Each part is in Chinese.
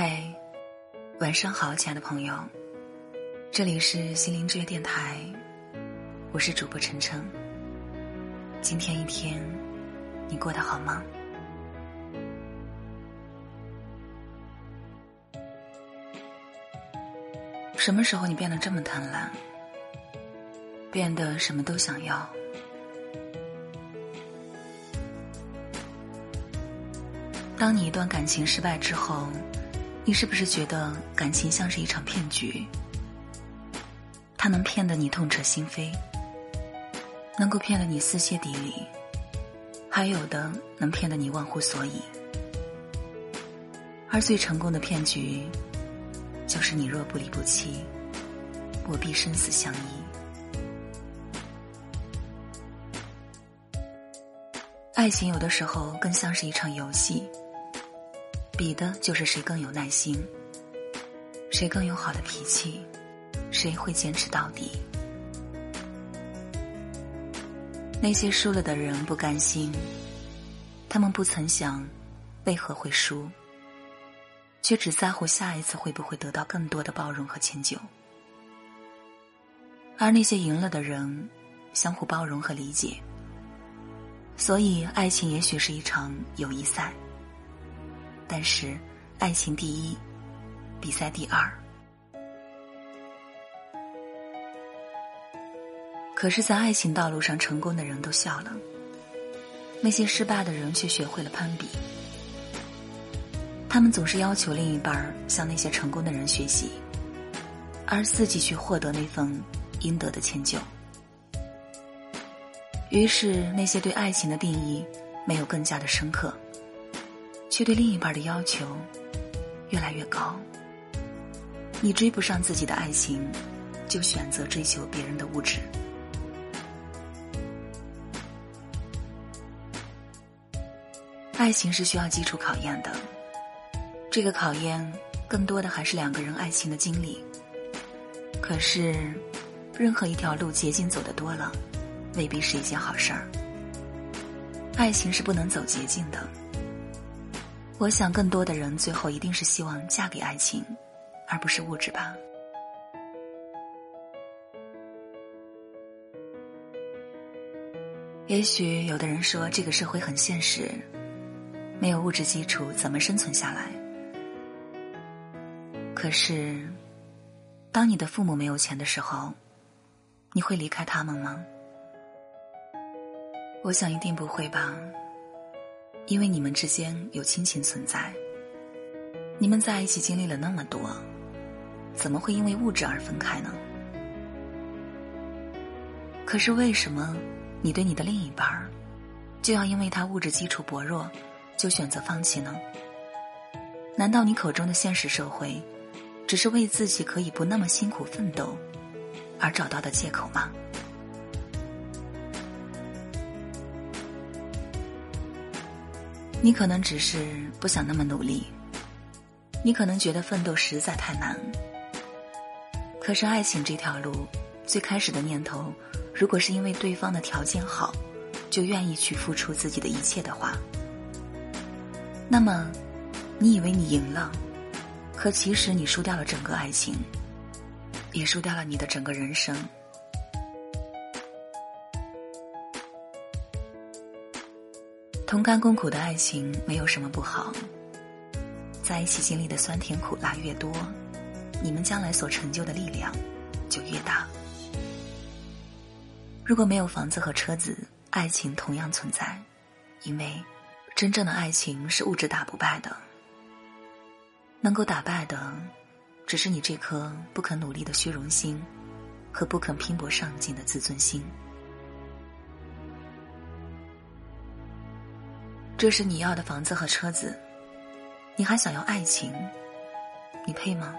嗨，晚上好，亲爱的朋友，这里是心灵之约电台，我是主播晨晨。今天一天，你过得好吗？什么时候你变得这么贪婪，变得什么都想要？当你一段感情失败之后。你是不是觉得感情像是一场骗局？它能骗得你痛彻心扉，能够骗得你撕心底里，还有的能骗得你忘乎所以。而最成功的骗局，就是你若不离不弃，我必生死相依。爱情有的时候更像是一场游戏。比的就是谁更有耐心，谁更有好的脾气，谁会坚持到底。那些输了的人不甘心，他们不曾想为何会输，却只在乎下一次会不会得到更多的包容和迁就。而那些赢了的人，相互包容和理解，所以爱情也许是一场友谊赛。但是，爱情第一，比赛第二。可是，在爱情道路上成功的人都笑了，那些失败的人却学会了攀比。他们总是要求另一半向那些成功的人学习，而自己去获得那份应得的迁就。于是，那些对爱情的定义没有更加的深刻。却对另一半的要求越来越高。你追不上自己的爱情，就选择追求别人的物质。爱情是需要基础考验的，这个考验更多的还是两个人爱情的经历。可是，任何一条路捷径走的多了，未必是一件好事儿。爱情是不能走捷径的。我想，更多的人最后一定是希望嫁给爱情，而不是物质吧。也许有的人说，这个社会很现实，没有物质基础怎么生存下来？可是，当你的父母没有钱的时候，你会离开他们吗？我想，一定不会吧。因为你们之间有亲情存在，你们在一起经历了那么多，怎么会因为物质而分开呢？可是为什么你对你的另一半儿，就要因为他物质基础薄弱，就选择放弃呢？难道你口中的现实社会，只是为自己可以不那么辛苦奋斗，而找到的借口吗？你可能只是不想那么努力，你可能觉得奋斗实在太难。可是爱情这条路，最开始的念头，如果是因为对方的条件好，就愿意去付出自己的一切的话，那么，你以为你赢了，可其实你输掉了整个爱情，也输掉了你的整个人生。同甘共苦的爱情没有什么不好，在一起经历的酸甜苦辣越多，你们将来所成就的力量就越大。如果没有房子和车子，爱情同样存在，因为真正的爱情是物质打不败的，能够打败的，只是你这颗不肯努力的虚荣心和不肯拼搏上进的自尊心。这是你要的房子和车子，你还想要爱情？你配吗？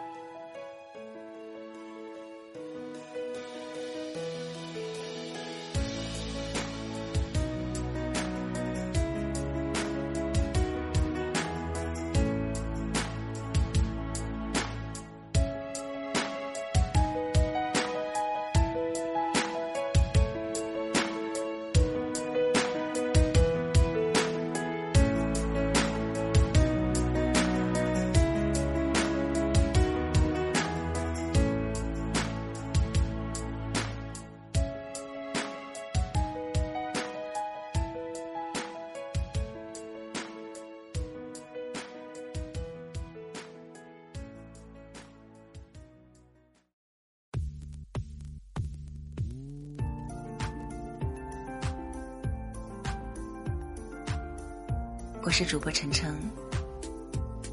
我是主播晨晨，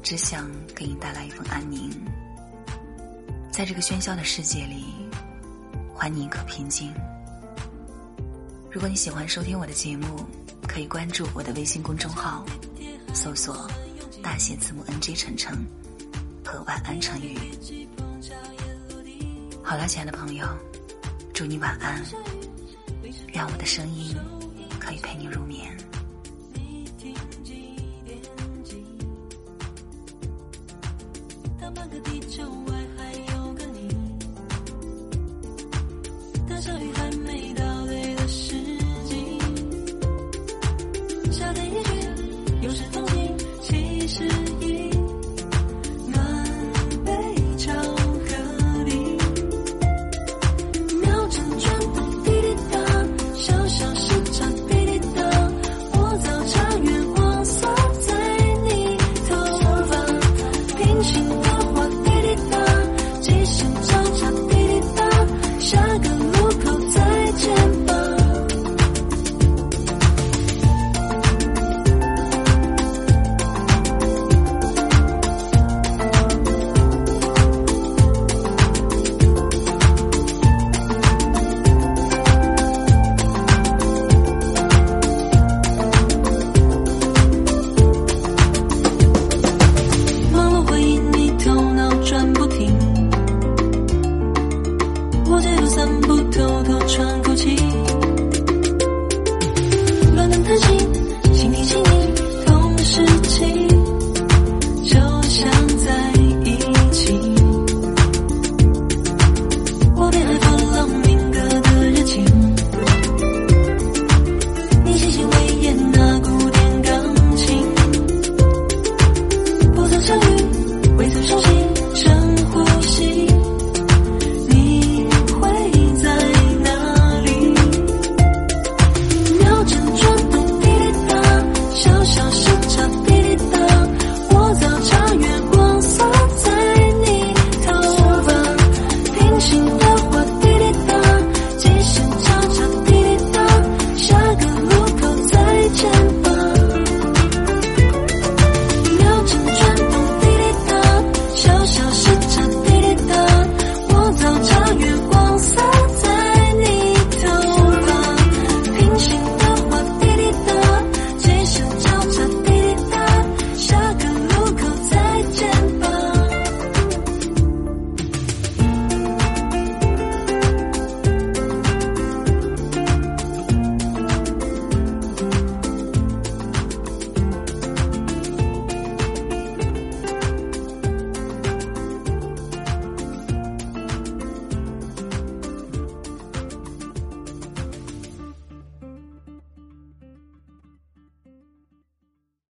只想给你带来一份安宁。在这个喧嚣的世界里，还你一颗平静。如果你喜欢收听我的节目，可以关注我的微信公众号，搜索大写字母 NG 晨晨和晚安成语。好了，亲爱的朋友，祝你晚安，让我的声音可以陪你入眠。半个地球外。散步偷偷喘口气。